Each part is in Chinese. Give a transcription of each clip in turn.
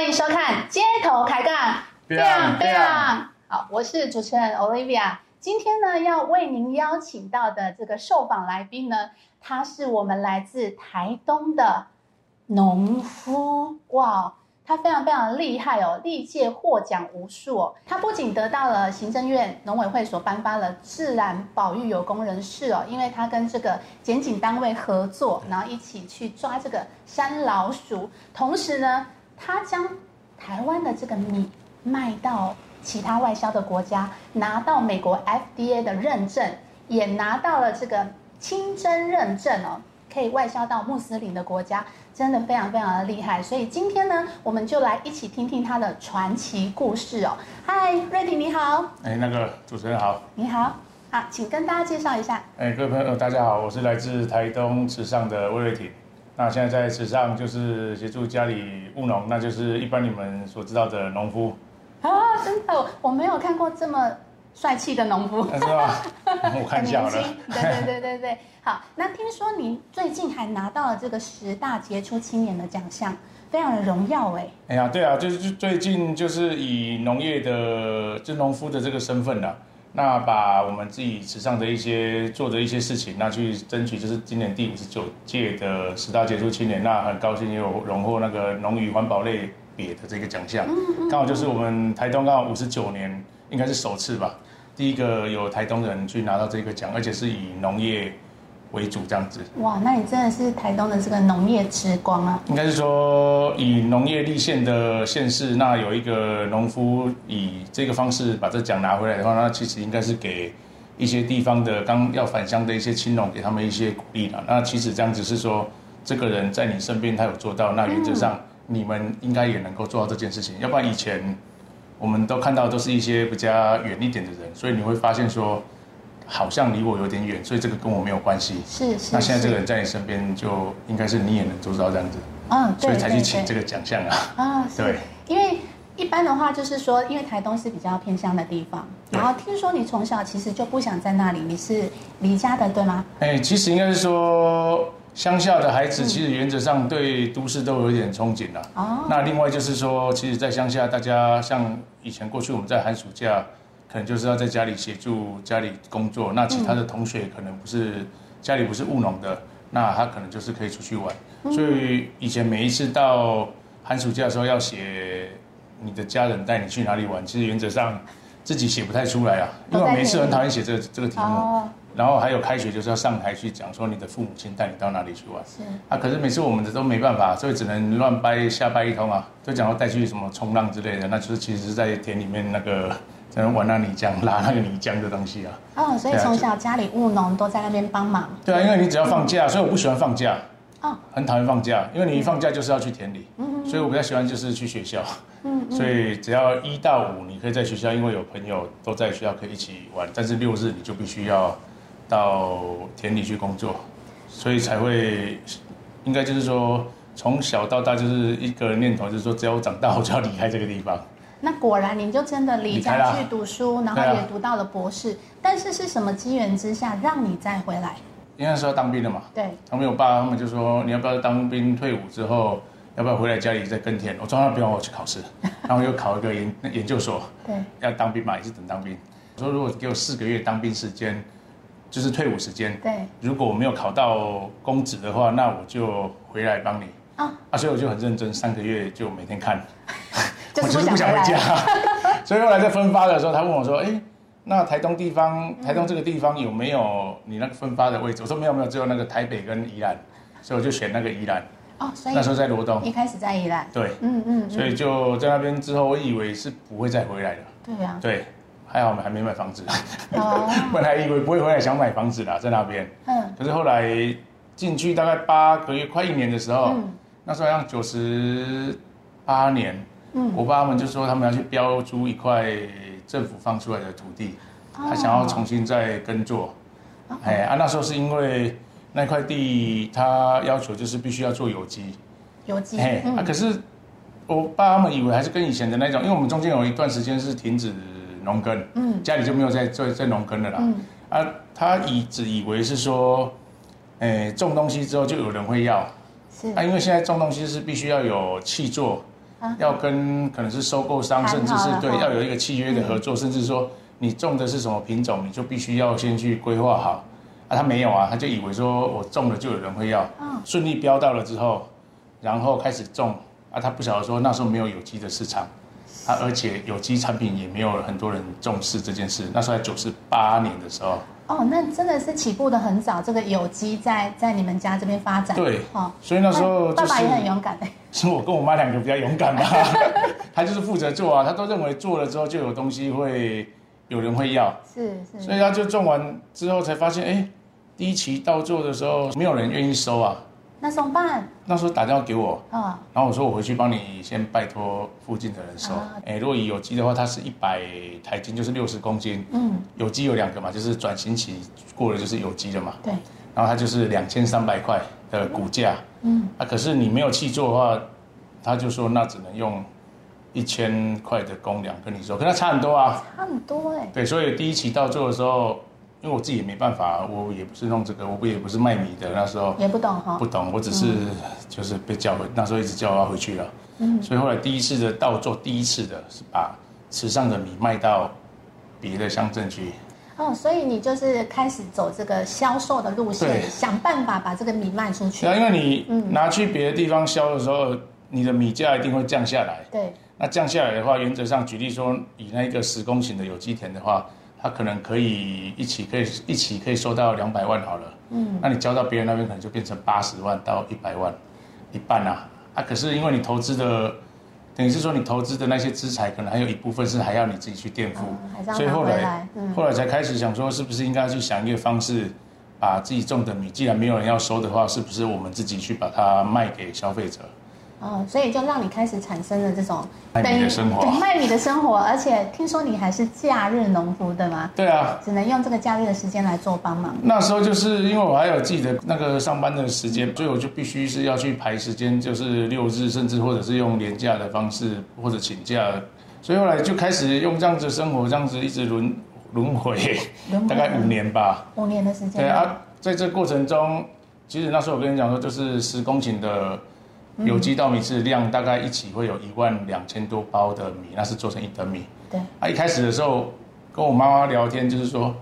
欢迎收看《街头开杠》，biang biang。好，我是主持人 Olivia。今天呢，要为您邀请到的这个受访来宾呢，他是我们来自台东的农夫。哇！他非常非常厉害哦，历届获奖无数哦。他不仅得到了行政院农委会所颁发的自然保育有功人士哦，因为他跟这个检警单位合作，然后一起去抓这个山老鼠。同时呢，他将台湾的这个米卖到其他外销的国家，拿到美国 FDA 的认证，也拿到了这个清真认证哦。可以外销到穆斯林的国家，真的非常非常的厉害。所以今天呢，我们就来一起听听他的传奇故事哦。嗨，瑞迪你好。哎，那个主持人好。你好，好，请跟大家介绍一下。哎，各位朋友大家好，我是来自台东池上的魏瑞婷。那现在在池上就是协助家里务农，那就是一般你们所知道的农夫。啊，真的，我没有看过这么。帅气的农夫是吧？我看一下了。对对对对对，好。那听说你最近还拿到了这个十大杰出青年的奖项，非常的荣耀哎。哎呀，对啊，就是最近就是以农业的就农夫的这个身份呢，那把我们自己池上的一些做的一些事情，那去争取，就是今年第五十九届的十大杰出青年，那很高兴有荣获那个农渔环保类别的这个奖项。刚好就是我们台东刚好五十九年。应该是首次吧，第一个有台东人去拿到这个奖，而且是以农业为主这样子。哇，那你真的是台东的这个农业之光啊！应该是说以农业立县的县市，那有一个农夫以这个方式把这奖拿回来的话，那其实应该是给一些地方的刚要返乡的一些青农，给他们一些鼓励了。那其实这样子是说，这个人在你身边，他有做到，那原则上你们应该也能够做到这件事情。要不然以前。我们都看到都是一些比较远一点的人，所以你会发现说，好像离我有点远，所以这个跟我没有关系。是是。那现在这个人在你身边，就应该是你也能做到这样子。嗯，所以才去请这个奖项啊。啊，对。因为一般的话就是说，因为台东是比较偏乡的地方，然后听说你从小其实就不想在那里，你是离家的对吗？哎，其实应该是说。乡下的孩子其实原则上对都市都有一点憧憬了。哦。那另外就是说，其实，在乡下，大家像以前过去我们在寒暑假，可能就是要在家里协助家里工作。那其他的同学可能不是家里不是务农的，那他可能就是可以出去玩。所以以前每一次到寒暑假的时候要写你的家人带你去哪里玩，其实原则上自己写不太出来啊，因为每次很讨厌写这个这个题目。然后还有开学就是要上台去讲说你的父母亲带你到哪里去玩，是啊，可是每次我们的都没办法，所以只能乱掰瞎掰一通啊，就讲要带去什么冲浪之类的，那就是其实是在田里面那个在玩那泥浆拉那个泥浆的东西啊。哦，所以从小家里务农都在那边帮忙。对啊，因为你只要放假，所以我不喜欢放假。哦。很讨厌放假，因为你一放假就是要去田里，嗯所以我比较喜欢就是去学校。嗯。所以只要一到五你可以在学校，因为有朋友都在学校可以一起玩，但是六日你就必须要。到田里去工作，所以才会，应该就是说，从小到大就是一个念头，就是说，只要我长大，我就要离开这个地方。那果然，你就真的离家去读书，然后也读到了博士。但是是什么机缘之下让你再回来？因为是要当兵的嘛。对。他们我爸他们就说，你要不要当兵退伍之后，要不要回来家里再耕田？我说那不用我去考试，然后又考一个研研究所。对。要当兵嘛，也是等当兵。我说如果给我四个月当兵时间。就是退伍时间，对。如果我没有考到公职的话，那我就回来帮你。啊，啊，所以我就很认真，三个月就每天看。我就是不想回家。所以后来在分发的时候，他问我说：“哎，那台东地方，台东这个地方有没有你那个分发的位置？”我说：“没有，没有，只有那个台北跟宜兰。”所以我就选那个宜兰。哦，所以那时候在罗东。一开始在宜兰。对，嗯嗯。所以就在那边之后，我以为是不会再回来的。对呀。对。还好我们还没买房子，本来以为不会回来想买房子啦，在那边。嗯。可是后来进去大概八个月，快一年的时候，那时候好像九十八年，嗯，我爸他们就说他们要去标租一块政府放出来的土地，他想要重新再耕作。哎啊，那时候是因为那块地他要求就是必须要做有机。有机。哎，啊，可是我爸他们以为还是跟以前的那种，因为我们中间有一段时间是停止。农耕，嗯，家里就没有在在在农耕的啦，嗯，啊，他以只以为是说，诶，种东西之后就有人会要，是，啊，因为现在种东西是必须要有气做，要跟可能是收购商，甚至是对要有一个契约的合作，甚至说你种的是什么品种，你就必须要先去规划好。啊，他没有啊，他就以为说我种了就有人会要，顺利标到了之后，然后开始种啊，他不晓得说那时候没有有机的市场，啊，而且有机产品也没有很多人重视这件事。那时候在九十八年的时候，哦，那真的是起步的很早，这个有机在在你们家这边发展，对，哦，所以那时候爸爸也很勇敢哎，是我跟我妈两个比较勇敢吧，他就是负责做啊，他都认为做了之后就有东西会有人会要，是是，所以他就种完之后才发现，哎。第一期到做的时候，没有人愿意收啊。那怎么办？那时候打电话给我，啊，然后我说我回去帮你先拜托附近的人收。哎，如果有机的话，它是一百台斤，就是六十公斤。嗯，有机有两个嘛，就是转型期过了就是有机的嘛。对。然后它就是两千三百块的股价。嗯。啊，可是你没有气做的话，他就说那只能用一千块的公粮跟你说，跟他差很多啊。差很多哎。对，所以第一期到做的时候。因为我自己也没办法，我也不是弄这个，我不也不是卖米的，那时候也不懂哈，不懂，我只是就是被叫回，那时候一直叫他回去了，嗯，所以后来第一次的倒做，第一次的是把池上的米卖到别的乡镇去。哦，所以你就是开始走这个销售的路线，想办法把这个米卖出去。那，因为你拿去别的地方销的时候，你的米价一定会降下来。对，那降下来的话，原则上举例说，以那个十公顷的有机田的话。它可能可以一起可以一起可以收到两百万好了，嗯，那你交到别人那边可能就变成八十万到一百万，一半啊，啊，可是因为你投资的，等于是说你投资的那些资产可能还有一部分是还要你自己去垫付，所以后来后来才开始想说是不是应该去想一个方式，把自己种的米既然没有人要收的话，是不是我们自己去把它卖给消费者？哦，所以就让你开始产生了这种卖米的生活，卖米的生活，而且听说你还是假日农夫，对吗？对啊，只能用这个假日的时间来做帮忙。那时候就是因为我还有自己的那个上班的时间，所以我就必须是要去排时间，就是六日，甚至或者是用年假的方式或者请假，所以后来就开始用这样子生活，这样子一直轮轮回，大概五年吧。五年的时间。对啊，在这过程中，其实那时候我跟你讲说，就是十公顷的。有机稻米是量大概一起会有一万两千多包的米，那是做成一等米。对。啊，一开始的时候跟我妈妈聊天，就是说，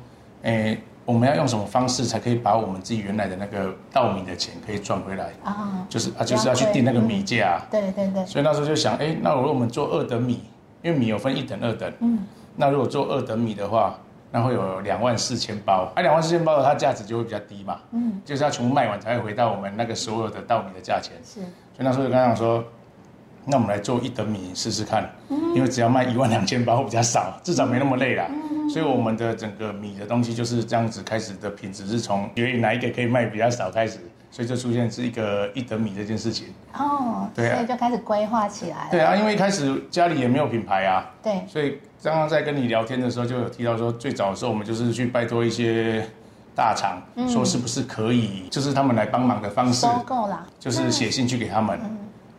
诶，我们要用什么方式才可以把我们自己原来的那个稻米的钱可以赚回来？啊。就是啊，就是要去定那个米价。对对对。所以那时候就想，哎，那如果我们做二等米，因为米有分一等、二等。嗯。那如果做二等米的话，那会有两万四千包，啊，两万四千包的它价值就会比较低嘛。嗯。就是要全部卖完才会回到我们那个所有的稻米的价钱。是。所以那时候就跟他讲说，那我们来做一等米试试看，因为只要卖一万两千包会比较少，至少没那么累啦。所以我们的整个米的东西就是这样子开始的品质是从决定哪一个可以卖比较少开始，所以就出现是一个一等米这件事情。哦，对，啊所以就开始规划起来。对啊，因为一开始家里也没有品牌啊。对。所以刚刚在跟你聊天的时候就有提到说，最早的时候我们就是去拜托一些。大厂说是不是可以，就是他们来帮忙的方式，收购啦，就是写信去给他们。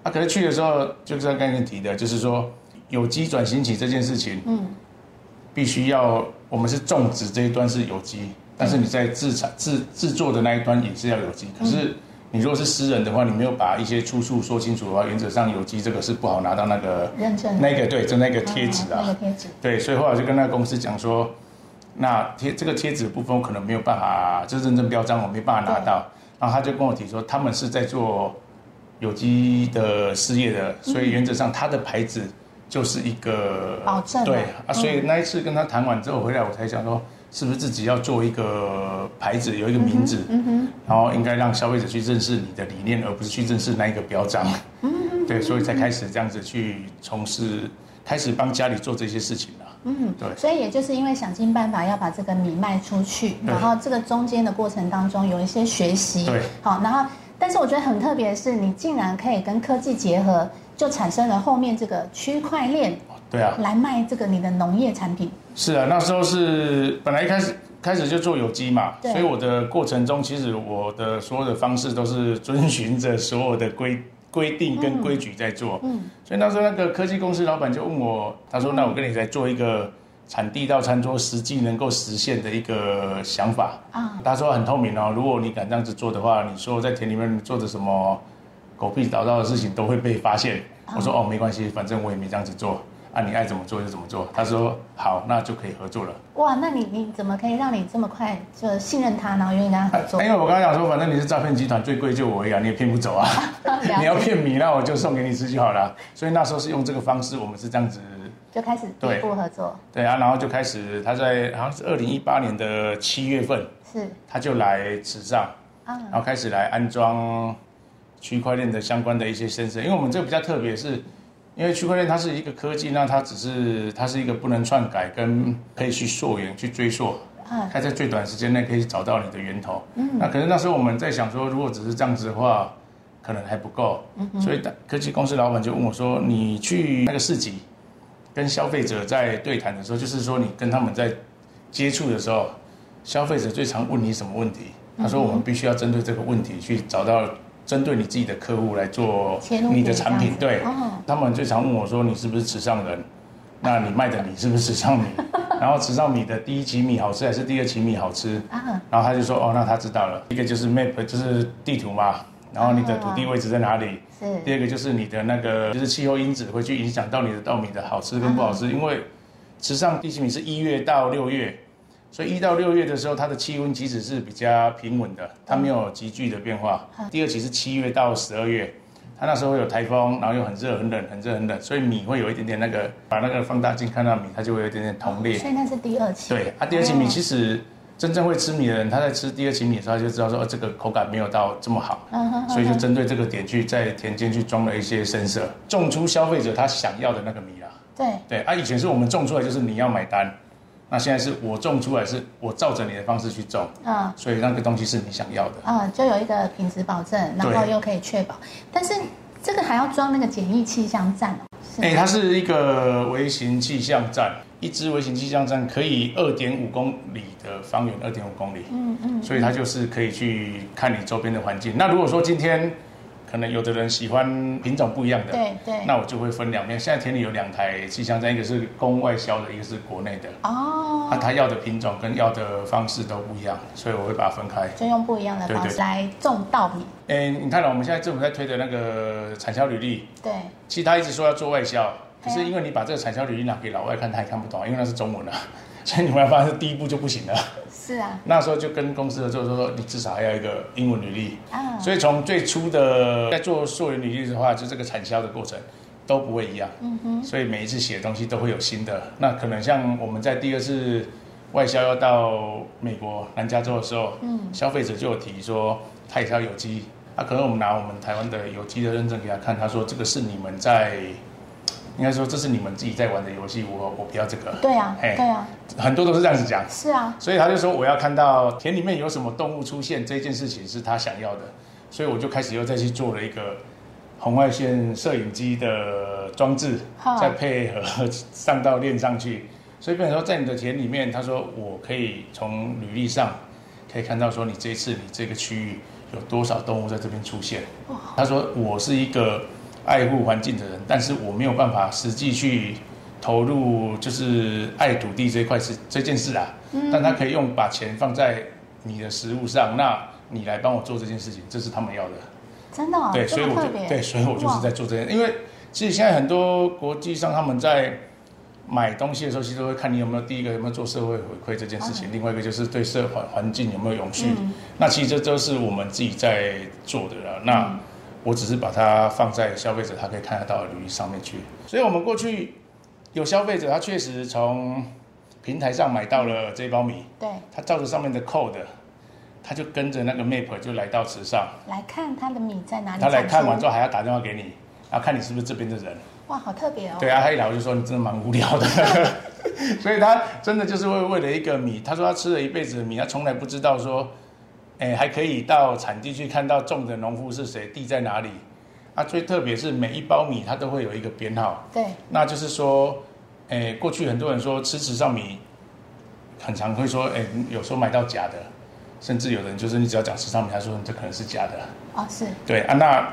啊，可是去的时候，就是刚刚提的，就是说有机转型起这件事情，嗯，必须要我们是种植这一端是有机，但是你在制产制制作的那一端也是要有机。可是你如果是私人的话，你没有把一些出处说清楚的话，原则上有机这个是不好拿到那个认证，那个对，就那个贴纸啊，那个贴纸。对，所以后来就跟那个公司讲说。那贴这个贴纸的部分，我可能没有办法，就认证标章我没办法拿到。然后他就跟我提说，他们是在做有机的事业的，所以原则上他的牌子就是一个保证。对啊，所以那一次跟他谈完之后回来，我才想说，是不是自己要做一个牌子，有一个名字，然后应该让消费者去认识你的理念，而不是去认识那一个标章。对，所以才开始这样子去从事，开始帮家里做这些事情了。嗯，对，所以也就是因为想尽办法要把这个米卖出去，然后这个中间的过程当中有一些学习，对，好，然后但是我觉得很特别的是，你竟然可以跟科技结合，就产生了后面这个区块链，对啊，来卖这个你的农业产品。是啊，那时候是本来一开始开始就做有机嘛，所以我的过程中其实我的所有的方式都是遵循着所有的规。规定跟规矩在做，嗯，所以那时候那个科技公司老板就问我，他说：“那我跟你在做一个产地到餐桌实际能够实现的一个想法啊。”他说很透明哦，如果你敢这样子做的话，你说在田里面做的什么狗屁倒灶的事情都会被发现。我说哦，没关系，反正我也没这样子做。啊，你爱怎么做就怎么做。他说好，那就可以合作了。哇，那你你怎么可以让你这么快就信任他，然后愿意跟他合作？因为我刚刚讲说，反正你是诈骗集团，最贵就我一样，你也骗不走啊。你要骗米，那我就送给你吃就好了。所以那时候是用这个方式，我们是这样子就开始第一步合作。对啊，然后就开始他在好像是二零一八年的七月份，是他就来池上，然后开始来安装区块链的相关的一些先生，因为我们这个比较特别是。因为区块链它是一个科技，那它只是它是一个不能篡改，跟可以去溯源、去追溯，它在最短时间内可以找到你的源头。嗯，那可是那时候我们在想说，如果只是这样子的话，可能还不够。嗯所以科技公司老板就问我说：“你去那个市集，跟消费者在对谈的时候，就是说你跟他们在接触的时候，消费者最常问你什么问题？”他说：“我们必须要针对这个问题去找到。”针对你自己的客户来做你的产品，对，他们最常问我说：“你是不是池上人？那你卖的米是不是池上米？然后池上米的第一期米好吃还是第二期米好吃？”然后他就说：“哦，那他知道了。一个就是 map，就是地图嘛，然后你的土地位置在哪里？是。第二个就是你的那个，就是气候因子会去影响到你的稻米的好吃跟不好吃，因为池上第一期米是一月到六月。”所以一到六月的时候，它的气温其实是比较平稳的，它没有急剧的变化。第二期是七月到十二月，它那时候会有台风，然后又很热很冷，很热很冷，所以米会有一点点那个，把那个放大镜看到米，它就会有一点点同裂。所以那是第二期。对，啊，第二期米其实真正会吃米的人，他在吃第二期米的时候就知道说，这个口感没有到这么好。所以就针对这个点去在田间去装了一些深色，种出消费者他想要的那个米啦。对。对，啊，以前是我们种出来就是你要买单。那现在是我种出来，是我照着你的方式去种，啊，所以那个东西是你想要的，啊，就有一个品质保证，然后又可以确保，但是这个还要装那个简易气象站哦，哎，它是一个微型气象站，一支微型气象站可以二点五公里的方圆，二点五公里，嗯嗯，所以它就是可以去看你周边的环境。那如果说今天。可能有的人喜欢品种不一样的，对对，那我就会分两面。现在田里有两台气象站，一个是供外销的，一个是国内的。哦，那他要的品种跟要的方式都不一样，所以我会把它分开，就用不一样的方式来种稻米。哎，你看了我们现在政府在推的那个产销履历，对，其实他一直说要做外销，可是因为你把这个产销履历拿给老外看，他也看不懂，因为那是中文啊。所以你会发现第一步就不行了。是啊，那时候就跟公司的就说，你至少还要一个英文履历。啊，所以从最初的在做溯源履历的话，就这个产销的过程都不会一样。嗯哼，所以每一次写的东西都会有新的。那可能像我们在第二次外销要到美国南加州的时候，嗯，消费者就有提说他也要有机，啊，可能我们拿我们台湾的有机的认证给他看，他说这个是你们在。应该说这是你们自己在玩的游戏，我我不要这个。对啊，对啊，很多都是这样子讲。是啊，所以他就说我要看到田里面有什么动物出现，这件事情是他想要的，所以我就开始又再去做了一个红外线摄影机的装置，再配合 上到链上去，所以变成说在你的田里面，他说我可以从履历上可以看到说你这一次你这个区域有多少动物在这边出现。他说我是一个。爱护环境的人，但是我没有办法实际去投入，就是爱土地这一块是这件事啊。嗯。但他可以用把钱放在你的食物上，那你来帮我做这件事情，这是他们要的。真的？对，所以我就对，所以我就是在做这件。因为其实现在很多国际上他们在买东西的时候，其实都会看你有没有第一个有没有做社会回馈这件事情，另外一个就是对社环环境有没有永续。那其实这都是我们自己在做的了。那。我只是把它放在消费者他可以看得到的履历上面去，所以我们过去有消费者他确实从平台上买到了这包米，对，他照着上面的 code，他就跟着那个 map 就来到池上来看他的米在哪里。他来看完之后还要打电话给你，然后看你是不是这边的人。哇，好特别哦。对啊，他一来我就说你真的蛮无聊的，所以他真的就是为为了一个米，他说他吃了一辈子的米，他从来不知道说。哎，还可以到产地去看到种的农夫是谁，地在哪里。啊，最特别是每一包米它都会有一个编号。对。那就是说，哎，过去很多人说吃池上米，很常会说，哎，有时候买到假的，甚至有人就是你只要讲池上米，他说这可能是假的。哦，是。对啊，那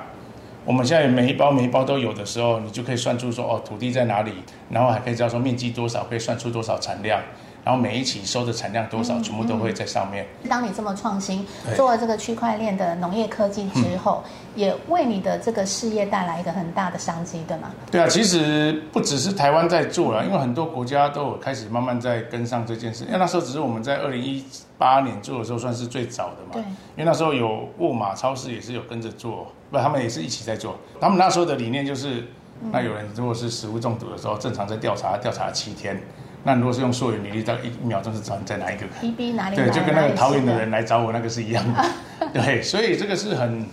我们现在每一包每一包都有的时候，你就可以算出说，哦，土地在哪里，然后还可以知道说面积多少，可以算出多少产量。然后每一期收的产量多少，全部都会在上面。当你这么创新，做了这个区块链的农业科技之后，也为你的这个事业带来一个很大的商机，对吗？对啊，其实不只是台湾在做了，因为很多国家都有开始慢慢在跟上这件事。因为那时候只是我们在二零一八年做的时候，算是最早的嘛。对。因为那时候有沃玛超市也是有跟着做，不，他们也是一起在做。他们那时候的理念就是，那有人如果是食物中毒的时候，正常在调查，调查七天。那如果是用溯源履历，到一秒钟是找你在哪一个？P B 哪里？对，就跟那个桃园的人来找我那个是一样的。对，所以这个是很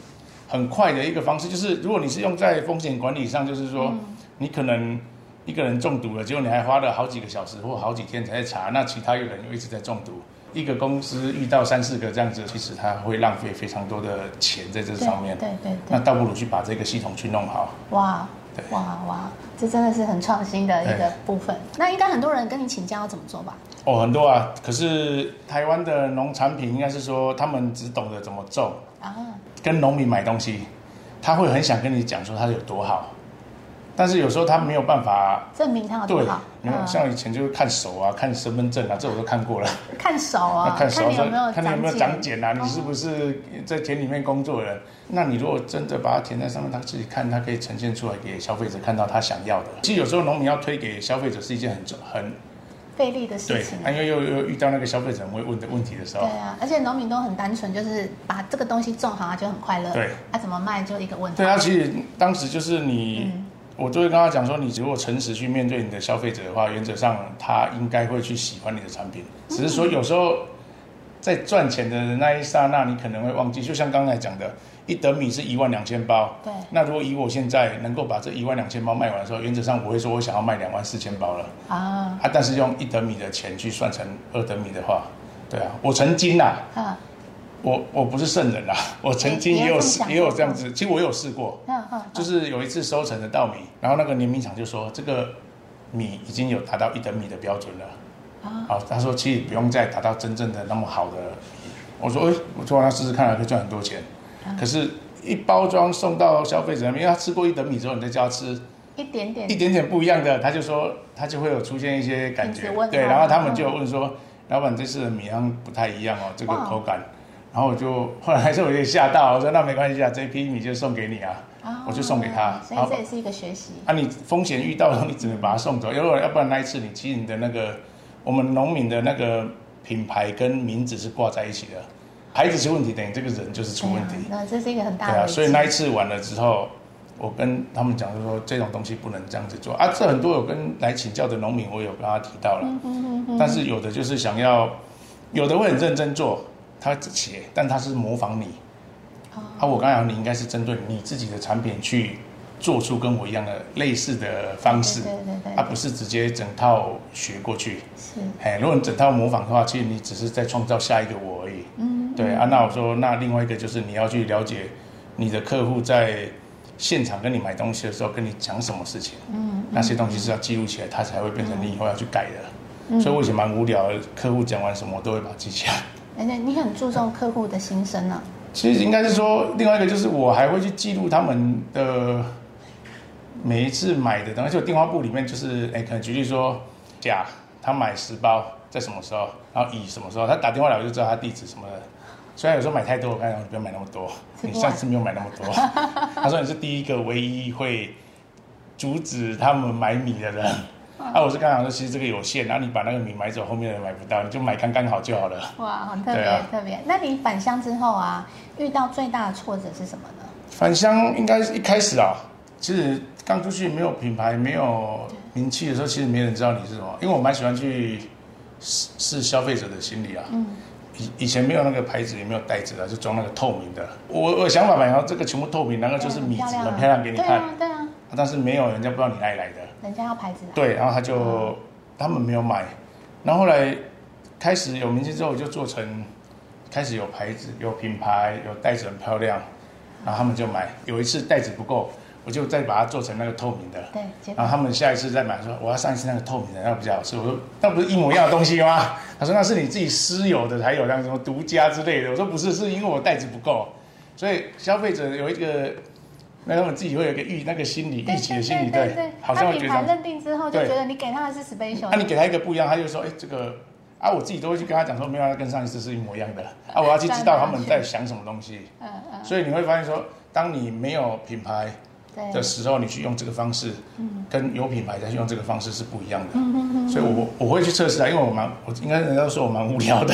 很快的一个方式。就是如果你是用在风险管理上，就是说你可能一个人中毒了，结果你还花了好几个小时或好几天才在查，那其他有人又一直在中毒。一个公司遇到三四个这样子，其实他会浪费非常多的钱在这上面。对对对。那倒不如去把这个系统去弄好。哇。哇哇，这真的是很创新的一个部分。那应该很多人跟你请教要怎么做吧？哦，很多啊。可是台湾的农产品应该是说，他们只懂得怎么种啊，跟农民买东西，他会很想跟你讲说它有多好。但是有时候他没有办法证明他有多好。对，像以前就是看手啊，看身份证啊，这我都看过了。看手啊，看手有没有看你有没有长茧啊？你是不是在田里面工作的？那你如果真的把它填在上面，他自己看，他可以呈现出来给消费者看到他想要的。其实有时候农民要推给消费者是一件很很费力的事情。对，因为又又遇到那个消费者会问的问题的时候。对啊，而且农民都很单纯，就是把这个东西种好，他就很快乐。对，他怎么卖就一个问题。对啊，其实当时就是你。我就会跟他讲说，你如果诚实去面对你的消费者的话，原则上他应该会去喜欢你的产品。只是说有时候在赚钱的那一刹那，你可能会忘记。就像刚才讲的，一等米是一万两千包。对。那如果以我现在能够把这一万两千包卖完的时候，原则上我会说我想要卖两万四千包了。啊。啊，但是用一等米的钱去算成二等米的话，对啊，我曾经呐。啊。我我不是圣人啦，我曾经也有试也有这样子，其实我有试过，就是有一次收成的稻米，然后那个碾米厂就说这个米已经有达到一等米的标准了，啊，他说其实不用再达到真正的那么好的，我说哎，我做完他试试看，可以赚很多钱，可是，一包装送到消费者那边，因为他吃过一等米之后，你再叫他吃一点点。一点点不一样的，他就说他就会有出现一些感觉，对，然后他们就问说，老板这次的米汤不太一样哦，这个口感。然后我就后来还是有点吓到，我说那没关系啊，这批米就送给你啊，我就送给他。所以这也是一个学习。啊，你风险遇到了，你只能把它送走，因为要不然那一次你其实你的那个我们农民的那个品牌跟名字是挂在一起的，牌子出问题，等于这个人就是出问题。那这是一个很大的。对啊，所以那一次完了之后，我跟他们讲就说这种东西不能这样子做啊。这很多有跟来请教的农民，我有跟他提到了，但是有的就是想要，有的会很认真做。他写，但他是模仿你。啊，我刚才讲，你应该是针对你自己的产品去做出跟我一样的类似的方式，对对对，而不是直接整套学过去。是，哎，如果你整套模仿的话，其实你只是在创造下一个我而已。嗯，对啊。那我说，那另外一个就是你要去了解你的客户在现场跟你买东西的时候跟你讲什么事情。嗯，那些东西是要记录起来，它才会变成你以后要去改的。所以我以前蛮无聊的，客户讲完什么，我都会把它记起来。哎，你很注重客户的心声呢。其实应该是说，另外一个就是我还会去记录他们的每一次买的东西。就电话簿里面就是，哎，可能举例说，甲他买十包在什么时候，然后乙什么时候，他打电话来我就知道他地址什么的。虽然有时候买太多，我看你不要买那么多，你上次没有买那么多。他说你是第一个唯一会阻止他们买米的人。啊，我是刚想说，其实这个有限，然后你把那个米买走，后面的人买不到，你就买刚刚好就好了。哇，很特别特别。那你返乡之后啊，遇到最大的挫折是什么呢？返乡应该是一开始啊，其实刚出去没有品牌、没有名气的时候，其实没人知道你是什么。因为我蛮喜欢去试试消费者的心理啊。嗯。以以前没有那个牌子，也没有袋子啊，就装那个透明的。我我想法嘛，然后这个全部透明，然后就是米子很漂亮给你看。对啊，对啊。但是没有人家不知道你哪里来的。人家要牌子。对，然后他就他们没有买，然后后来开始有名气之后，就做成开始有牌子、有品牌、有袋子很漂亮，然后他们就买。有一次袋子不够，我就再把它做成那个透明的。对。然后他们下一次再买，说我要上一次那个透明的，那比较好吃。我说那不是一模一样的东西吗？他说那是你自己私有的才有，那什么独家之类的。我说不是，是因为我袋子不够，所以消费者有一个。那他们自己会有一个预那个心理预期的心理，对，好像品牌认定之后就觉得你给他的是 special，那你给他一个不一样，他就说，哎，这个啊，我自己都会去跟他讲说，没有，跟上一次是一模一样的啊，我要去知道他们在想什么东西。嗯嗯。所以你会发现说，当你没有品牌的时候，你去用这个方式，跟有品牌再去用这个方式是不一样的。嗯嗯嗯。所以我我会去测试啊，因为我蛮，我应该人家说我蛮无聊的。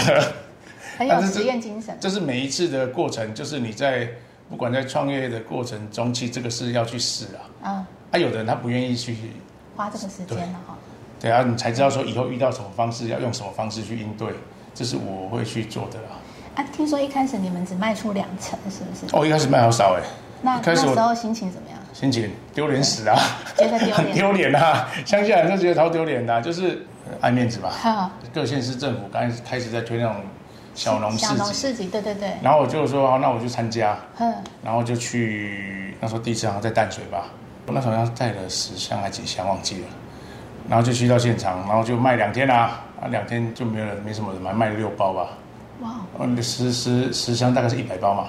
很有 实验精神。这是每一次的过程，就是你在不管在创业的过程中期，这个是要去试啊。嗯。啊，有的人他不愿意去花这个时间了哈。对啊，你才知道说以后遇到什么方式要用什么方式去应对，这是我会去做的啦。啊，听说一开始你们只卖出两成，是不是？哦，一开始卖好少哎。那那时候心情怎么样？心情丢脸死啊！觉得丢脸。很 丢脸啊！乡下人都觉得超丢脸的，就是爱面子吧。各县市政府刚开始在推那种小农市集。小农市集，对对对。然后我就说，那我就参加。嗯。然后就去，那时候第一次好像在淡水吧，我那时候好像带了十箱还几箱，忘记了。然后就去到现场，然后就卖两天啦，啊，两天就没有人，没什么人买，卖了六包吧。哇！嗯，十十十箱大概是一百包嘛。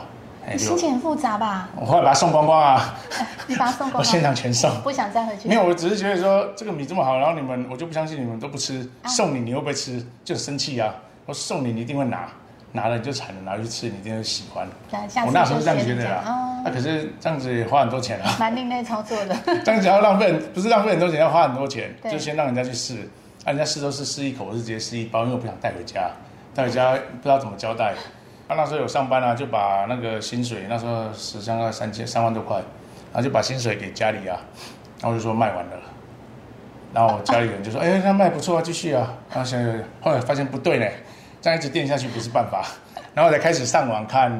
心情很复杂吧？我后来把它送光光啊。你把它送光？我现场全送。不想再回去？没有，我只是觉得说这个米这么好，然后你们我就不相信你们都不吃，送你你会不会吃？就生气啊！我送你你一定会拿。拿了你就惨了，拿去吃你一定会喜欢。我那时候这样觉得啊，那可是这样子也花很多钱啊。蛮另类操作的。这样子要浪费，不是浪费很多钱，要花很多钱，就先让人家去试。啊，人家试都是试一口，我是直接试一包，因为我不想带回家，带回家不知道怎么交代。啊，那时候有上班啊，就把那个薪水，那时候十箱要三千三万多块，然后就把薪水给家里啊，然后就说卖完了，然后家里人就说，哎，那卖不错啊，继续啊。然后想想，后来发现不对呢。这样一直垫下去不是办法，然后才开始上网看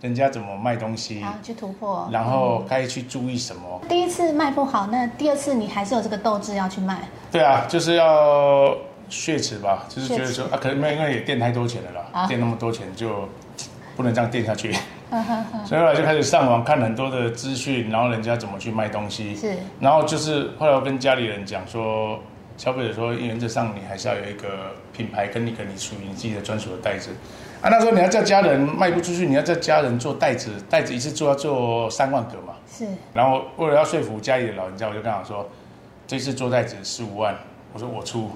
人家怎么卖东西，啊去突破，然后开始去注意什么。第一次卖不好，那第二次你还是有这个斗志要去卖。对啊，就是要血池吧，就是觉得说啊，可能因为也垫太多钱了啦，垫那么多钱就不能这样垫下去，所以后来就开始上网看很多的资讯，然后人家怎么去卖东西，是，然后就是后来我跟家里人讲说。消费者说，原则上你还是要有一个品牌，跟你跟你属于你自己的专属的袋子。啊，那时候你要叫家人卖不出去，你要叫家人做袋子，袋子一次做要做三万个嘛。是。然后为了要说服家里的老人家，我就跟他说，这次做袋子十五万，我说我出，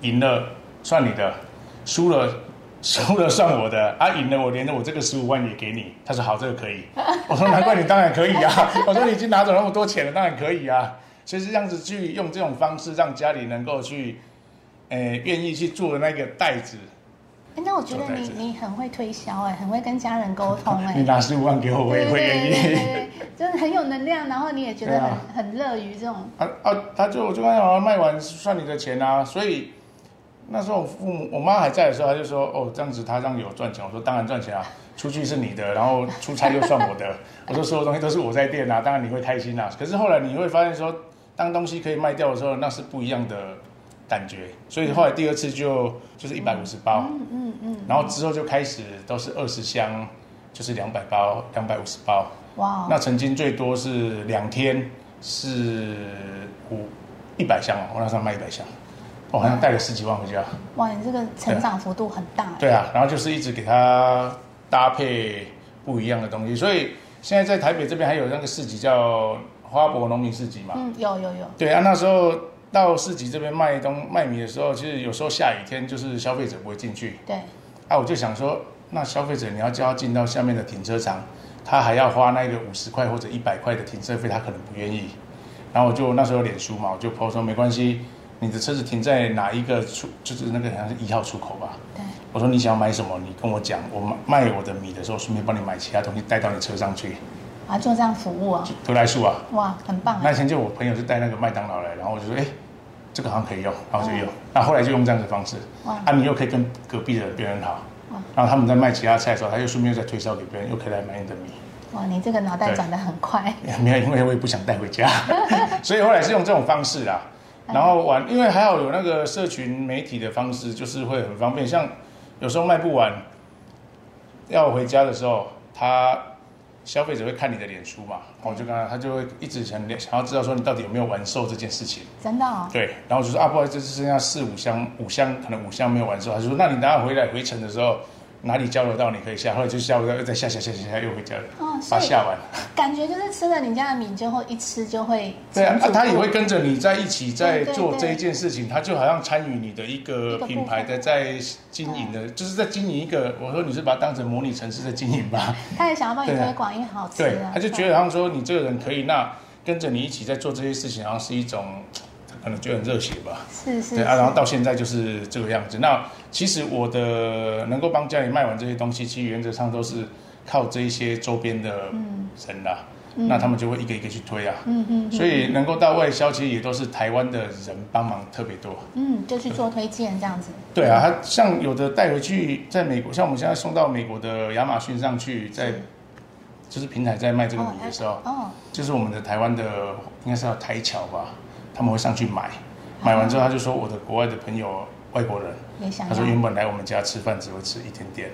赢了算你的，输了 输了算我的。啊，赢了我连着我这个十五万也给你。他说好，这个可以。我说难怪你当然可以啊。我说你已经拿走那么多钱了，当然可以啊。所以是这样子去用这种方式，让家里能够去，诶，愿意去做那个袋子。哎，那我觉得你你很会推销，哎，很会跟家人沟通，哎。你拿十五万给我，我也会愿意。就是很有能量，然后你也觉得很很乐于这种。啊啊，他就就刚才卖完算你的钱啊，所以那时候我父母我妈还在的时候，他就说哦这样子他这样有赚钱，我说当然赚钱啊，出去是你的，然后出差又算我的，我说所有东西都是我在垫啊，当然你会开心啊。可是后来你会发现说。当东西可以卖掉的时候，那是不一样的感觉。所以后来第二次就就是一百五十包，嗯嗯嗯，然后之后就开始都是二十箱，就是两百包，两百五十包。哇！那曾经最多是两天是五一百箱我那时候卖一百箱，我好像带了十几万回家。哇，你这个成长幅度很大。对啊，然后就是一直给他搭配不一样的东西，所以现在在台北这边还有那个市集叫。花博农民市集嘛，嗯，有有有。对啊，那时候到市集这边卖东卖米的时候，其实有时候下雨天就是消费者不会进去。对。啊，我就想说，那消费者你要叫他进到下面的停车场，他还要花那个五十块或者一百块的停车费，他可能不愿意。然后我就那时候脸书嘛，我就 po 说没关系，你的车子停在哪一个出，就是那个好像是一号出口吧。对。我说你想要买什么，你跟我讲，我卖卖我的米的时候，顺便帮你买其他东西带到你车上去。啊，做这样服务啊，得来速啊，哇，很棒。那前就我朋友就带那个麦当劳来，然后我就说，哎，这个好像可以用，然后就用。那后来就用这样的方式，哇啊，你又可以跟隔壁的别人好，然后他们在卖其他菜的时候，他又顺便再推销给别人，又可以来买你的米。哇，你这个脑袋转得很快。没有，因为我也不想带回家，所以后来是用这种方式啦。然后玩，因为还好有那个社群媒体的方式，就是会很方便。像有时候卖不完，要回家的时候，他。消费者会看你的脸书嘛，然后我就跟他，他就会一直想想要知道说你到底有没有完售这件事情。真的？对，然后就说啊，不好意思，只剩下四五箱，五箱可能五箱没有完售。他就说，那你等下回来回程的时候，哪里交流到你可以下，后来就下不到，又再下下下下下又回家了，哦，把它下完。感觉就是吃了你家的米之后，一吃就会对啊，他也顾会跟着你在一起在做这一件事情，他就好像参与你的一个品牌的在经营的，就是在经营一个。我说你是把它当成模拟城市在经营吧？他也想要帮你推广，因为好吃对啊，，他就觉得好像说你这个人可以，那跟着你一起在做这些事情，好像是一种可能就很热血吧。是是对啊，然后到现在就是这个样子。那其实我的能够帮家里卖完这些东西，其实原则上都是靠这一些周边的人啦。那他们就会一个一个去推啊。嗯嗯所以能够到外销，其实也都是台湾的人帮忙特别多。嗯，就去做推荐这样子。对啊，他像有的带回去，在美国，像我们现在送到美国的亚马逊上去，在就是平台在卖这个米的时候，哦，就是我们的台湾的应该是叫台侨吧，他们会上去买，买完之后他就说我的国外的朋友外国人，他说原本来我们家吃饭只会吃一点点，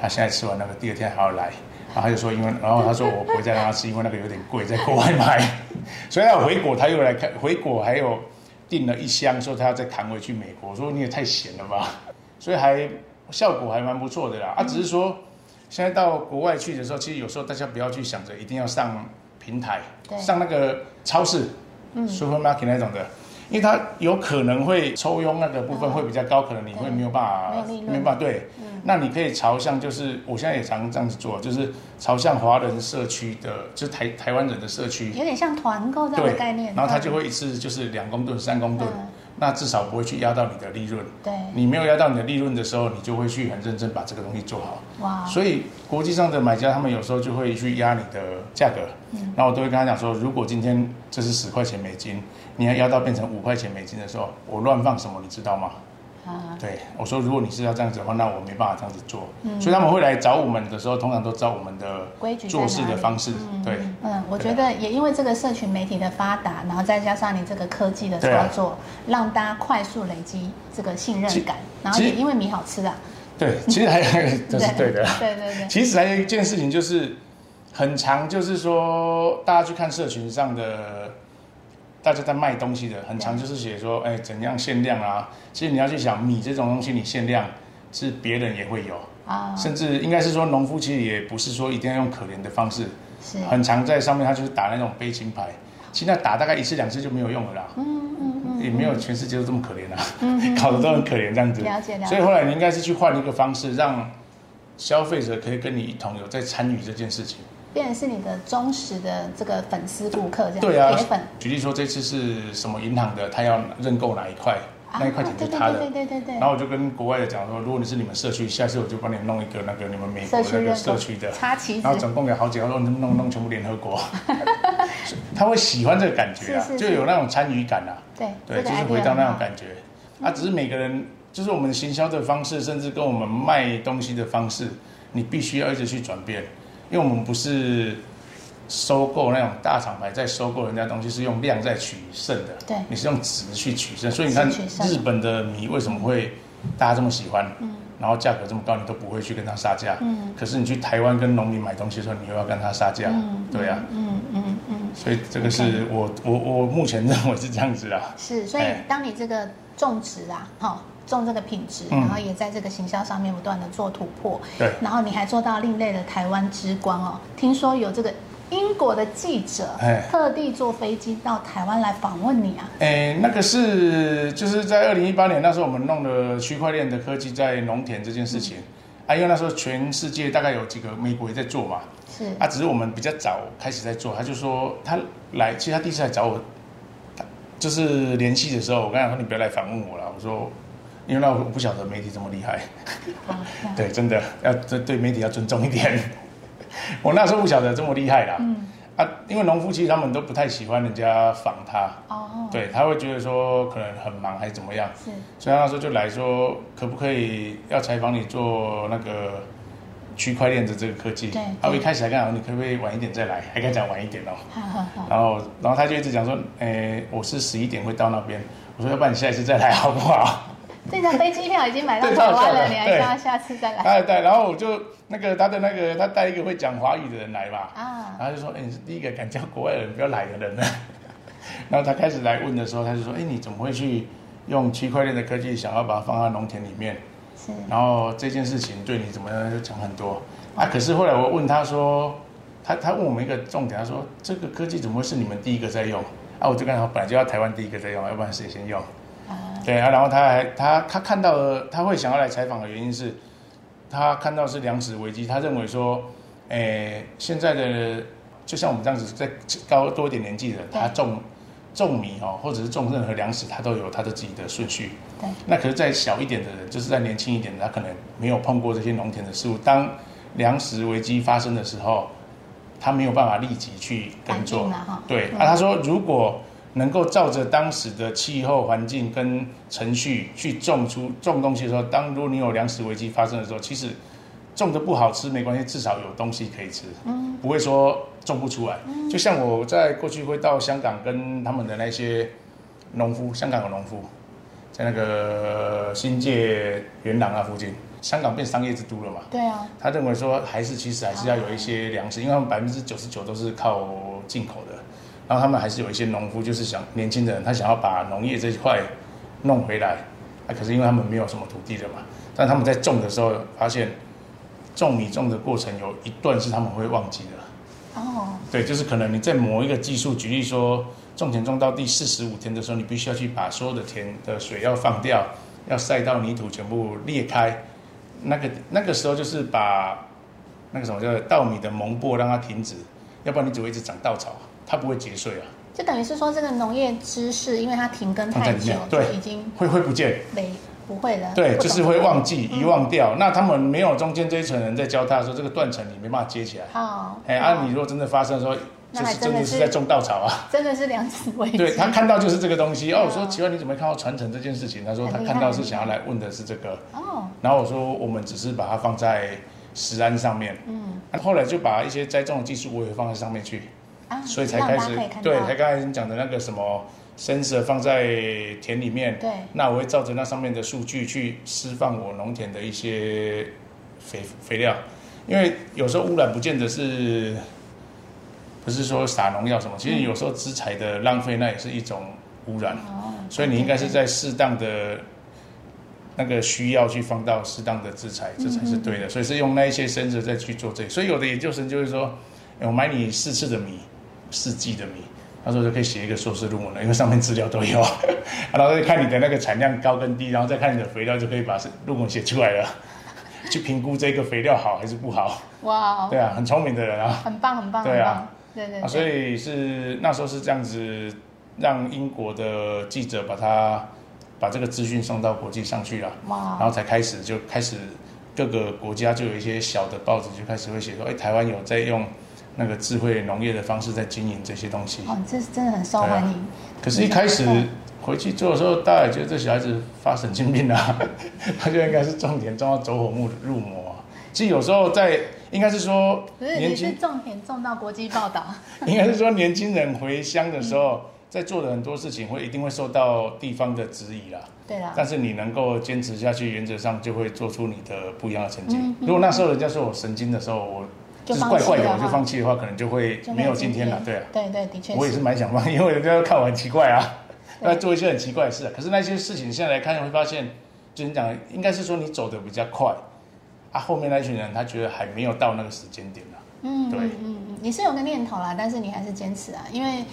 他现在吃完那个第二天还要来，然后他就说因为，然后他说我不会再让他吃，因为那个有点贵，在国外买，所以他有回国他又来看，回国还有订了一箱，说他要再扛回去美国，我说你也太闲了吧，所以还效果还蛮不错的啦，啊，只是说现在到国外去的时候，其实有时候大家不要去想着一定要上平台，上那个超市，嗯。supermarket 那种的。因为它有可能会抽佣那个部分会比较高，可能你会没有办法，没有办法对。那你可以朝向，就是我现在也常这样子做，就是朝向华人社区的，就是台台湾人的社区，有点像团购这样的概念。然后他就会一次就是两公吨、三公吨，嗯那至少不会去压到你的利润。对，你没有压到你的利润的时候，你就会去很认真把这个东西做好。哇，所以国际上的买家，他们有时候就会去压你的价格，嗯然后我都会跟他讲说，如果今天这是十块钱美金，你要压到变成五块钱美金的时候，我乱放什么，你知道吗？啊，对，我说如果你是要这样子的话，那我没办法这样子做。嗯所以他们会来找我们的时候，通常都知道我们的规矩做事的方式。对，嗯，我觉得也因为这个社群媒体的发达，然后再加上你这个科技的操作，让大家快速累积这个信任感，然后也因为米好吃啊，对，其实还 这是对的。对对对，其实还有一件事情就是，很长，就是说大家去看社群上的，大家在卖东西的，很常就是写说，哎，怎样限量啊？其实你要去想，米这种东西你限量，是别人也会有，啊，甚至应该是说农夫其实也不是说一定要用可怜的方式，是，很常在上面他就是打那种悲情牌，其实那打大概一次两次就没有用了啦。嗯嗯嗯，也没有全世界都这么可怜啊，嗯 搞得都很可怜这样子。了解了解所以后来你应该是去换一个方式，让消费者可以跟你一同有在参与这件事情。变成是你的忠实的这个粉丝顾客这样，对啊铁粉，举例说，这次是什么银行的，他要认购哪一块，那一块钱就是他的。对对对对对然后我就跟国外的讲说，如果你是你们社区，下次我就帮你弄一个那个你们美国那个社区的，插旗子。然后，总共有好几个，说弄弄弄全部联合国，他会喜欢这个感觉啊是是，是。就有那种参与感啊。对，对，就是回到那种感觉。啊，只是每个人，就是我们行销的方式，甚至跟我们卖东西的方式，你必须要一直去转变，因为我们不是收购那种大厂牌在收购人家东西，是用量在取胜的。对你是用值去取胜，所以你看日本的米为什么会大家这么喜欢？嗯然后价格这么高，你都不会去跟他杀价。嗯可是你去台湾跟农民买东西的时候，你又要跟他杀价。嗯，对啊，嗯嗯嗯，所以这个是我我我目前认为是这样子啊。是，所以哎当你这个种植啊，哈、种这个品质，嗯。然后也在这个行销上面不断的做突破，对。然后你还做到另类的台湾之光哦。听说有这个英国的记者哎。特地坐飞机到台湾来访问你啊，诶，那个是就是在二零一八年那时候，我们弄了区块链的科技在农田这件事情、啊，因为那时候全世界大概有几个美国也在做嘛，是，啊，只是我们比较早开始在做，他就说他来，其实他第一次来找我，就是联系的时候，我跟他说你不要来访问我了，我说。因为那我不晓得媒体这么厉害，对，真的要对对媒体要尊重一点。我那时候不晓得这么厉害啦，嗯，啊，因为农夫其实他们都不太喜欢人家访他，哦，，对，他会觉得说可能很忙还是怎么样，是，所以他那时候就来说，可不可以要采访你做那个区块链的这个科技？对啊，我一开始还跟他讲，你可不可以晚一点再来？还跟他讲晚一点哦。好好好，然后，然后他就一直讲说，诶，我是十一点会到那边。我说，要不然你下一次再来好不好？这张飞机票已经买到对台湾了，你还对叫他下次再来他还带，然后我就那个他的那个他带一个会讲华语的人来嘛，啊？然后就说，哎，你是第一个敢叫国外人不要来的人呢。然后他开始来问的时候，他就说，哎，你怎么会去用区块链的科技，想要把它放到农田里面？是，然后这件事情对你怎么样就讲很多啊。可是后来我问他说，他他问我们一个重点，他说这个科技怎么会是你们第一个在用啊？我就跟他本来就要台湾第一个在用，要不然谁先用？对啊，然后他还他他看到了，他会想要来采访的原因是，他看到是粮食危机，他认为说，诶，现在的就像我们这样子，在高多一点年纪的，他种种米哦，或者是种任何粮食，他都有他的自己的顺序。对。那可是，在小一点的人，就是在年轻一点的，他可能没有碰过这些农田的事物。当粮食危机发生的时候，他没有办法立即去耕作。对。啊，他说如果。能够照着当时的气候环境跟程序去种出种东西的时候，当如果你有粮食危机发生的时候，其实种的不好吃没关系，至少有东西可以吃，嗯，不会说种不出来。就像我在过去会到香港跟他们的那些农夫，香港的农夫，在那个新界元朗啊附近，香港变商业之都了嘛，对啊，他认为说还是其实还是要有一些粮食，因为他们百分之九十九都是靠进口的。然后他们还是有一些农夫，就是想年轻人，他想要把农业这一块弄回来，啊，可是因为他们没有什么土地的嘛，但他们在种的时候发现，种米种的过程有一段是他们会忘记的。哦。对，就是可能你在某一个技术，举例说，种田种到第四十五天的时候，你必须要去把所有的田的水要放掉，要晒到泥土全部裂开，那个那个时候就是把那个什么叫稻米的萌播让它停止，要不然你只会一直长稻草。它不会结穗啊，就等于是说这个农业知识，因为它停耕太久，对，已经会会不见，没不会的，对，就是会忘记遗忘掉。那他们没有中间这一层人在教他的时候，这个断层你没办法接起来。好，哎，啊，你如果真的发生的时候，就是真的是在种稻草啊，真的是两子危对他看到就是这个东西哦，我说奇怪，你怎么看到传承这件事情？他说他看到是想要来问的是这个。哦，然后我说我们只是把它放在石安上面，嗯，后来就把一些栽种的技术我也放在上面去。所以才开始，对，才刚才你讲的那个什么 sensor 放在田里面，对，那我会照着那上面的数据去释放我农田的一些肥肥料，因为有时候污染不见得是，不是说撒农药什么，其实有时候资材的浪费那也是一种污染，哦，所以你应该是在适当的那个需要去放到适当的资材，这才是对的，所以是用那一些 sensor 再去做这，所以有的研究生就是说，我买你四次的米。四季的米，他说就可以写一个硕士论文了，因为上面资料都有，然后再看你的那个产量高跟低，然后再看你的肥料，就可以把论文写出来了，去评估这个肥料好还是不好。哇，对啊，很聪明的人啊，很棒很棒，对啊，对对，所以是那时候是这样子，让英国的记者把他把这个资讯送到国际上去了，哇，然后才开始就开始各个国家就有一些小的报纸就开始会写说，哎，台湾有在用。那个智慧农业的方式在经营这些东西，哦，这是真的很受欢迎。可是，一开始回去做的时候，大家也觉得这小孩子发神经病啊，他就应该是种田种到走火入入魔。其实有时候在，应该是说，不是你是种田种到国际报道，应该是说年轻人回乡的时候，在做的很多事情会一定会受到地方的质疑啦。对啦。但是你能够坚持下去，原则上就会做出你的不一样的成绩。如果那时候人家说我神经的时候，我。就是怪怪的，我就放弃的话，可能就会没有今天了。对啊，对对，的确。我也是蛮想放，因为人家看我很奇怪啊，要做一些很奇怪的事。可是那些事情现在来看，会发现，就你讲，应该是说你走的比较快，啊，后面那群人他觉得还没有到那个时间点啊。嗯，对，嗯嗯，你是有个念头啦，但是你还是坚持啊，因为。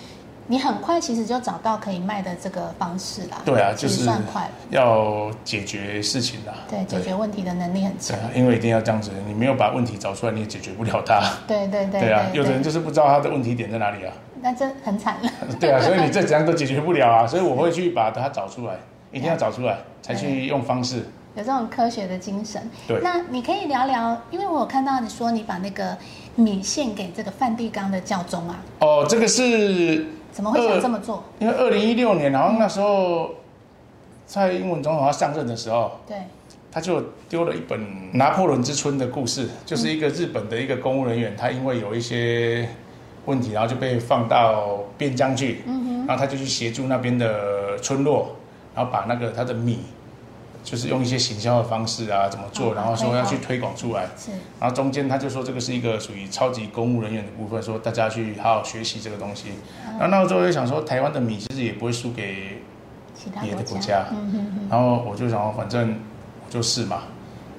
你很快其实就找到可以卖的这个方式啦。对啊，就是算快要解决事情啦。对，解决问题的能力很强。对，因为一定要这样子，你没有把问题找出来，你也解决不了它。对对对。对啊，有的人就是不知道他的问题点在哪里啊。那这很惨了。对啊，所以你 这怎样都解决不了啊，所以我会去把它找出来，一定要找出来才去用方式。有这种科学的精神。对。那你可以聊聊，因为我有看到你说你把那个米献给这个梵蒂冈的教宗啊。哦，这个是。怎么会想这么做？因为二零一六年，然后那时候在英文总统要上任的时候，对，他就丢了一本《拿破仑之春》的故事，就是一个日本的一个公务人员，他因为有一些问题，然后就被放到边疆去，嗯哼，然后他就去协助那边的村落，然后把那个他的米。就是用一些行销的方式啊，怎么做，然后说要去推广出来。是。然后中间他就说这个是一个属于超级公务人员的部分，说大家去好好学习这个东西。然后那时候我就想说，台湾的米其实也不会输给别的国家。嗯然后我就想，反正我就试嘛。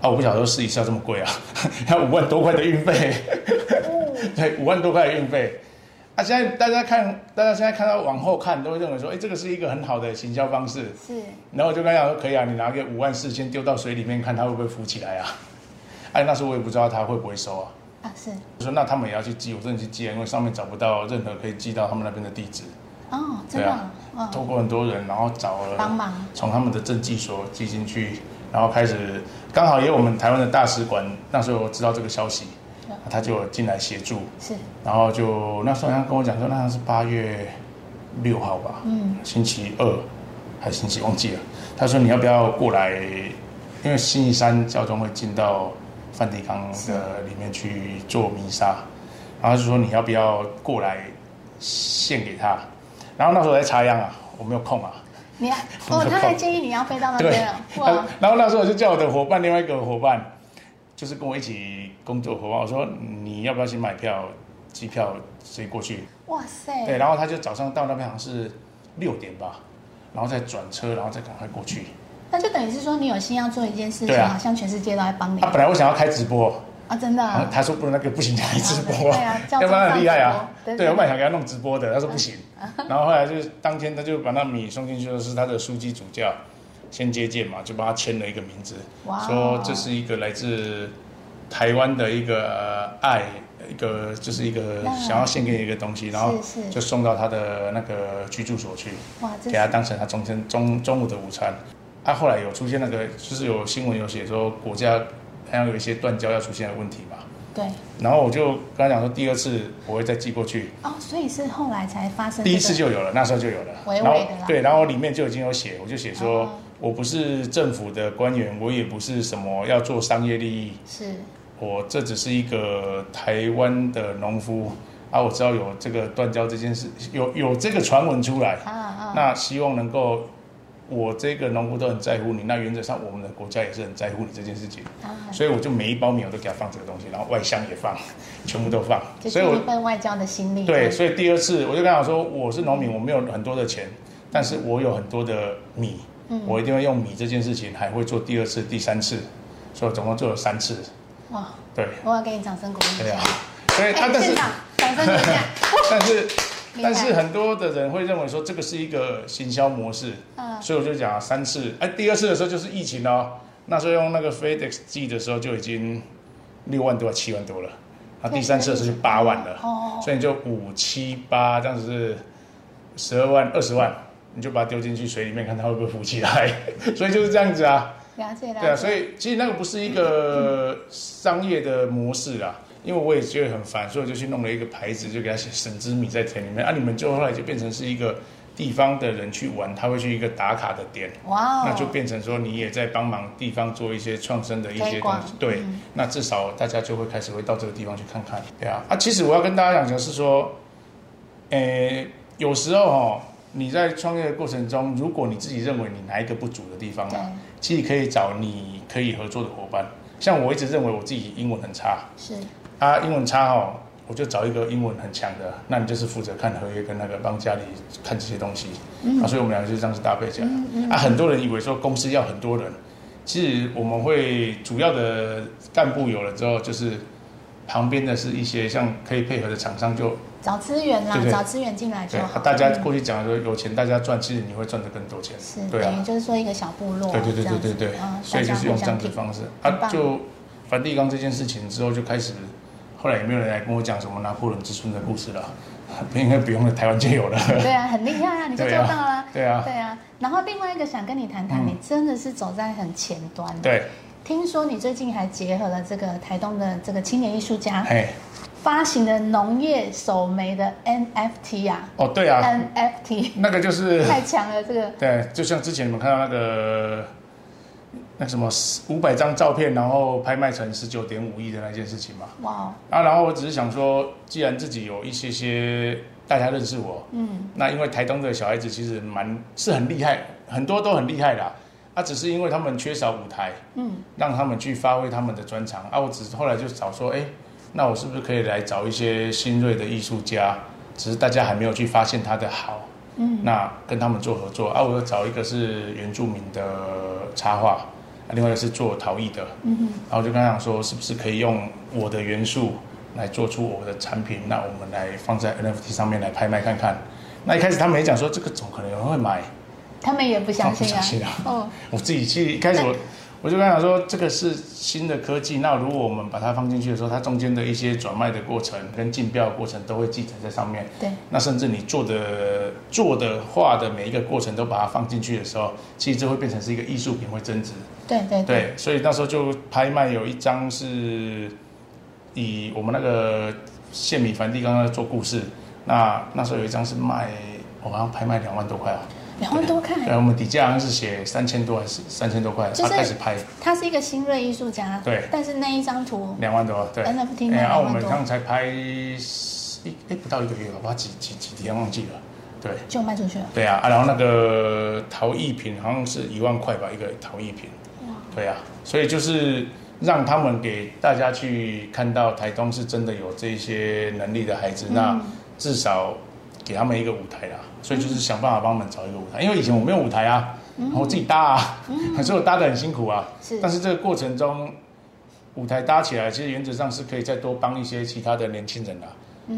啊，我不晓得试一下这么贵啊，要五万多块的运费，对，五万多块的运费。啊，现在大家看，大家现在看到往后看，都会认为说，哎，这个是一个很好的行销方式。是。然后我就跟他讲说，可以啊，你拿个五万四先丢到水里面，看它会不会浮起来啊？哎，那时候我也不知道他会不会收啊。啊，是。我说那他们也要去寄，我真的去寄啊，因为上面找不到任何可以寄到他们那边的地址。哦，真的。啊。透过很多人，然后找了帮忙，从他们的政绩所寄进去，然后开始刚好也有我们台湾的大使馆，那时候知道这个消息，他就进来协助。是。然后就那时候他跟我讲说，那是八月六号吧，嗯，星期二还是星期忘记了。他说你要不要过来？因为星期三教宗会进到梵蒂冈的里面去做弥撒，然后就说你要不要过来献给他？然后那时候在插秧啊，我没有空啊。你 哦，他还建议你要飞到那边了。然后那时候我就叫我的伙伴，另外一个伙伴，就是跟我一起工作伙伴，我说你要不要先买票，机票直接过去？哇塞！对，然后他就早上到那边好像是六点吧，然后再转车，然后再赶快过去。那就等于是说，你有心要做一件事情，好像全世界都在帮你。他本来我想要开直播啊，真的。他说不能那个不行，开直播。对啊，要不然很厉害啊。对，我本来想给他弄直播的，他说不行。然后后来就当天他就把那米送进去的是他的书记主教先接见嘛，就帮他签了一个名字，说这是一个来自台湾的一个爱，一个就是一个想要献给你一个东西，然后就送到他的那个居住所去，给他当成他中餐中中午的午餐。他后来有出现那个，就是有新闻有写说国家好像有一些断交要出现的问题嘛。对。然后我就跟他讲说，第二次我会再寄过去。哦，所以是后来才发生。第一次就有了，那时候就有了。然后对，然后里面就已经有写，我就写说，我不是政府的官员，我也不是什么要做商业利益。是。我这只是一个台湾的农夫啊，我知道有这个断交这件事，有有这个传闻出来。啊啊。那希望能够。我这个农夫都很在乎你，那原则上我们的国家也是很在乎你这件事情，所以我就每一包米我都给他放这个东西，然后外箱也放，全部都放。所以一份外交的心力。对，所以第二次我就跟他说，我是农民，我没有很多的钱，但是我有很多的米，我一定会用米这件事情，还会做第二次、第三次，所以总共做了三次。哇，对，我要给你掌声鼓励一下。所以他但是掌声鼓励一下，但是。但是很多的人会认为说这个是一个行销模式，嗯，所以我就讲三次，哎，第二次的时候就是疫情哦，那时候用那个 FedEx 寄的时候就已经六万多、七万多了，那，第三次的时候就八万了，哦，所以你就五七八这样子是十二万、二十万，你就把它丢进去水里面看它会不会浮起来，所以就是这样子啊，了解了，对啊，所以其实那个不是一个商业的模式啊。因为我也觉得很烦，所以我就去弄了一个牌子，就给他写“神之米”在田里面。啊，你们就后来就变成是一个地方的人去玩，他会去一个打卡的点。哇哦！那就变成说你也在帮忙地方做一些创生的一些东西。对，那至少大家就会开始会到这个地方去看看。对啊，啊，其实我要跟大家讲的是说，诶，有时候哈，你在创业的过程中，如果你自己认为你哪一个不足的地方啊，其实可以找你可以合作的伙伴。像我一直认为我自己英文很差。是。啊，英文差哦，我就找一个英文很强的，那你就是负责看合约跟那个帮家里看这些东西，嗯啊，所以我们两个就这样子搭配起来。啊，很多人以为说公司要很多人，其实我们会主要的干部有了之后，就是旁边的是一些像可以配合的厂商就找资源啦，找资源进来就好。大家过去讲说有钱大家赚，其实你会赚的更多钱。是，对啊，就是说一个小部落，对对对对对对，所以就是用这样子方式。啊，就梵蒂冈这件事情之后就开始。后来也没有人来跟我讲什么拿破仑之春的故事了，应该不用了，台湾就有了。对啊，很厉害啊，你就做到了。对啊，对啊。然后另外一个想跟你谈谈，你真的是走在很前端。对。听说你最近还结合了这个台东的这个青年艺术家，发行的农业手媒的 NFT 啊。哦，对啊。NFT。那个就是 太强了，这个。对，就像之前你们看到那个。那什么五百张照片，然后拍卖成十九点五亿的那件事情嘛。哇！啊，然后我只是想说，既然自己有一些些大家认识我，嗯，那因为台东的小孩子其实蛮是很厉害，很多都很厉害的。啊，只是因为他们缺少舞台，嗯，让他们去发挥他们的专长。啊，我只是后来就找说，哎，那我是不是可以来找一些新锐的艺术家？只是大家还没有去发现他的好，嗯，那跟他们做合作。啊，我要找一个是原住民的插画。另外一个是做陶艺的，嗯哼，然后就跟他讲说，是不是可以用我的元素来做出我的产品？那我们来放在 NFT 上面来拍卖看看。那一开始他们也讲说，这个总可能有人会买？他们也不相信啊。哦，我自己去一开始我。我就跟他讲说，这个是新的科技。那如果我们把它放进去的时候，它中间的一些转卖的过程跟竞标的过程都会记载在上面。对。那甚至你做的做的画的每一个过程都把它放进去的时候，其实这会变成是一个艺术品，会增值。对对对。所以那时候就拍卖有一张是以我们那个谢米梵蒂冈在做故事。那那时候有一张是卖，我好像拍卖两万多块啊。两万多块，对，我们底价好像是写三千多还是三千多块，他开始拍。他是一个新锐艺术家，对，但是那一张图两万多，对，NFT 然后我们刚才拍一哎不到一个月，好吧，几几几天忘记了，对，就卖出去了。对啊，啊，然后那个陶艺品好像是一万块吧，一个陶艺品。哇，对啊，所以就是让他们给大家去看到台东是真的有这些能力的孩子，那至少。给他们一个舞台啦，所以就是想办法帮我们找一个舞台，因为以前我没有舞台啊，然后自己搭啊，所以我搭的很辛苦啊。是，但是这个过程中，舞台搭起来，其实原则上是可以再多帮一些其他的年轻人的，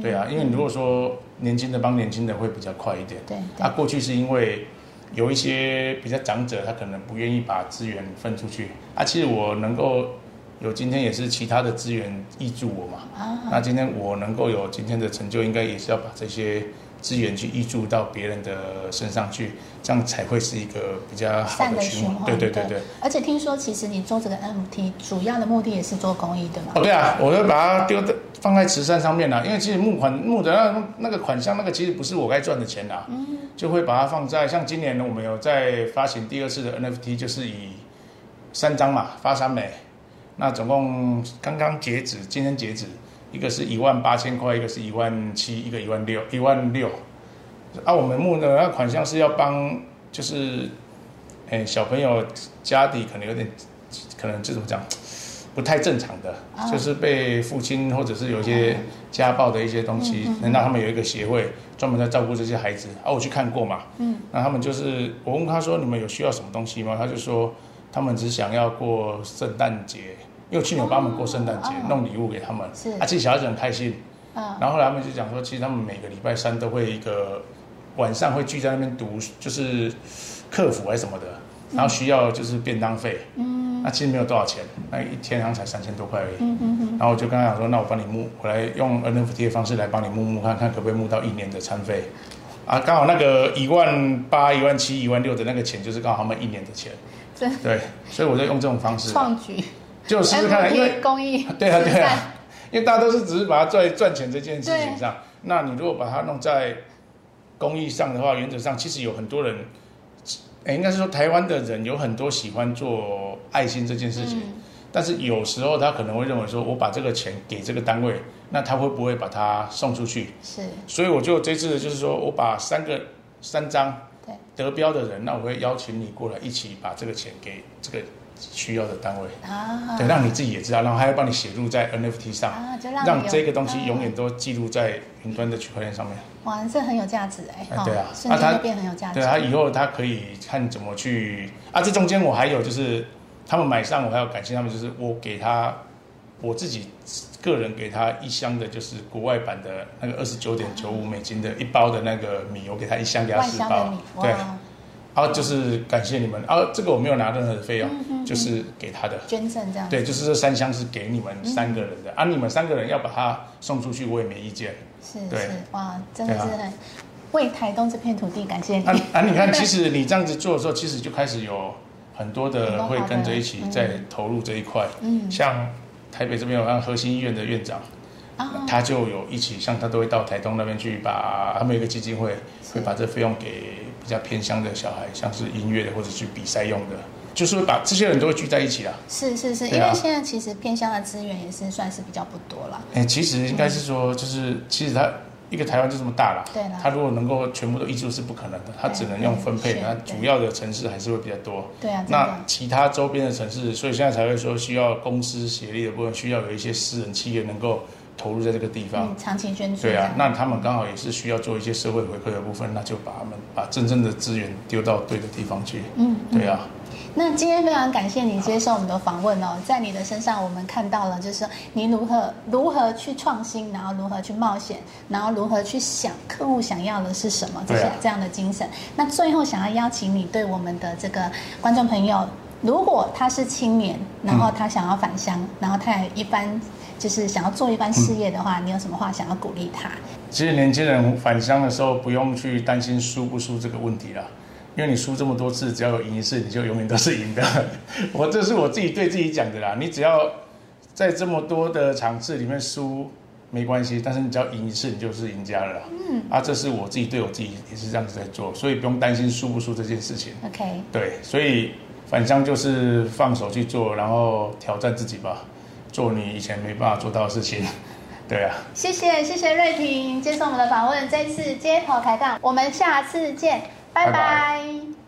对啊，因为你如果说年轻的帮年轻的会比较快一点。对，他过去是因为有一些比较长者，他可能不愿意把资源分出去啊。其实我能够有今天也是其他的资源挹注我嘛，那今天我能够有今天的成就，应该也是要把这些。资源去挹注到别人的身上去，这样才会是一个比较好的循环。对对对对。而且听说，其实你做这个 NFT 主要的目的也是做公益的嘛？哦，对啊，我会把它丢在放在慈善上面啦。因为其实募款募的那那个款项，那个其实不是我该赚的钱啦。嗯。就会把它放在像今年呢，我们有在发行第二次的 NFT，就是以三张嘛发三枚，那总共刚刚截止，今天截止。一个是一万八千块，一个是一万七，一个一万六，一万六。啊，我们募的那款项是要帮，就是，哎，小朋友家底可能有点，可能这种讲，不太正常的，就是被父亲或者是有一些家暴的一些东西，能让他们有一个协会专门在照顾这些孩子。啊，我去看过嘛，嗯，那他们就是我问他说，你们有需要什么东西吗？他就说，他们只想要过圣诞节。因为去年我帮他们过圣诞节，弄礼物给他们，啊，其实小孩子很开心。然后后来他们就讲说，其实他们每个礼拜三都会一个晚上会聚在那边读，就是客服还是什么的，然后需要就是便当费。嗯，那其实没有多少钱，那一天好像才三千多块而已。嗯嗯然后我就跟他讲说，那我帮你募，我来用 NFT 的方式来帮你募募看看可不可以募到一年的餐费。啊，刚好那个一万八、一万七、一万六的那个钱，就是刚好他们一年的钱。对，所以我就用这种方式。创举。就试试看，因为公益 对啊对啊，因为大家都是只是把它在赚钱这件事情上，那你如果把它弄在公益上的话，原则上其实有很多人，哎，应该是说台湾的人有很多喜欢做爱心这件事情，但是有时候他可能会认为说，我把这个钱给这个单位，那他会不会把它送出去？是，所以我就这次就是说我把三个三张得标的人，那我会邀请你过来一起把这个钱给这个。需要的单位啊，对，让你自己也知道，然后还要帮你写入在 NFT 上，让这个东西永远都记录在云端的区块链上面。哇，这很有价值哎！对啊，那它变很有价值。对啊，以后他可以看怎么去啊。这中间我还有就是，他们买上我还要感谢他们，就是我给他我自己个人给他一箱的，就是国外版的那个二十九点九五美金的一包的那个米，我给他一箱给他十包，对。然后就是感谢你们，啊，这个我没有拿任何的费用，就是给他的捐赠这样。对，就是这三箱是给你们三个人的，啊，你们三个人要把它送出去，我也没意见。是是，哇，真的是很为台东这片土地感谢你。啊，你看，其实你这样子做的时候，其实就开始有很多的会跟着一起在投入这一块。嗯，像台北这边有像核心医院的院长，他就有一起，像他都会到台东那边去，把他们有一个基金会会把这费用给。比较偏乡的小孩，像是音乐的或者去比赛用的，就是把这些人都会聚在一起啊。是是是，因为现在其实偏乡的资源也是算是比较不多了。哎，其实应该是说，就是其实它一个台湾就这么大了。对它如果能够全部都挹注是不可能的，它只能用分配。那主要的城市还是会比较多。对啊。那其他周边的城市，所以现在才会说需要公司协力的部分，需要有一些私人企业能够投入在这个地方，长期捐助。对啊，那他们刚好也是需要做一些社会回馈的部分，那就把他们把真正的资源丢到对的地方去。嗯，对啊。那今天非常感谢你接受我们的访问哦，在你的身上我们看到了，就是你如何如何去创新，然后如何去冒险，然后如何去想客户想要的是什么，这些这样的精神。那最后想要邀请你对我们的这个观众朋友，如果他是青年，然后他想要返乡，然后他也一般就是想要做一番事业的话，你有什么话想要鼓励他？其实年轻人返乡的时候，不用去担心输不输这个问题啦。因为你输这么多次，只要有赢一次，你就永远都是赢的。我这是我自己对自己讲的啦。你只要在这么多的场次里面输没关系，但是你只要赢一次，你就是赢家了。嗯，啊，这是我自己对我自己也是这样子在做，所以不用担心输不输这件事情。OK，对，所以返乡就是放手去做，然后挑战自己吧，做你以前没办法做到的事情。对啊，谢谢谢谢瑞婷接受我们的访问，这次街头开杠，我们下次见。拜拜。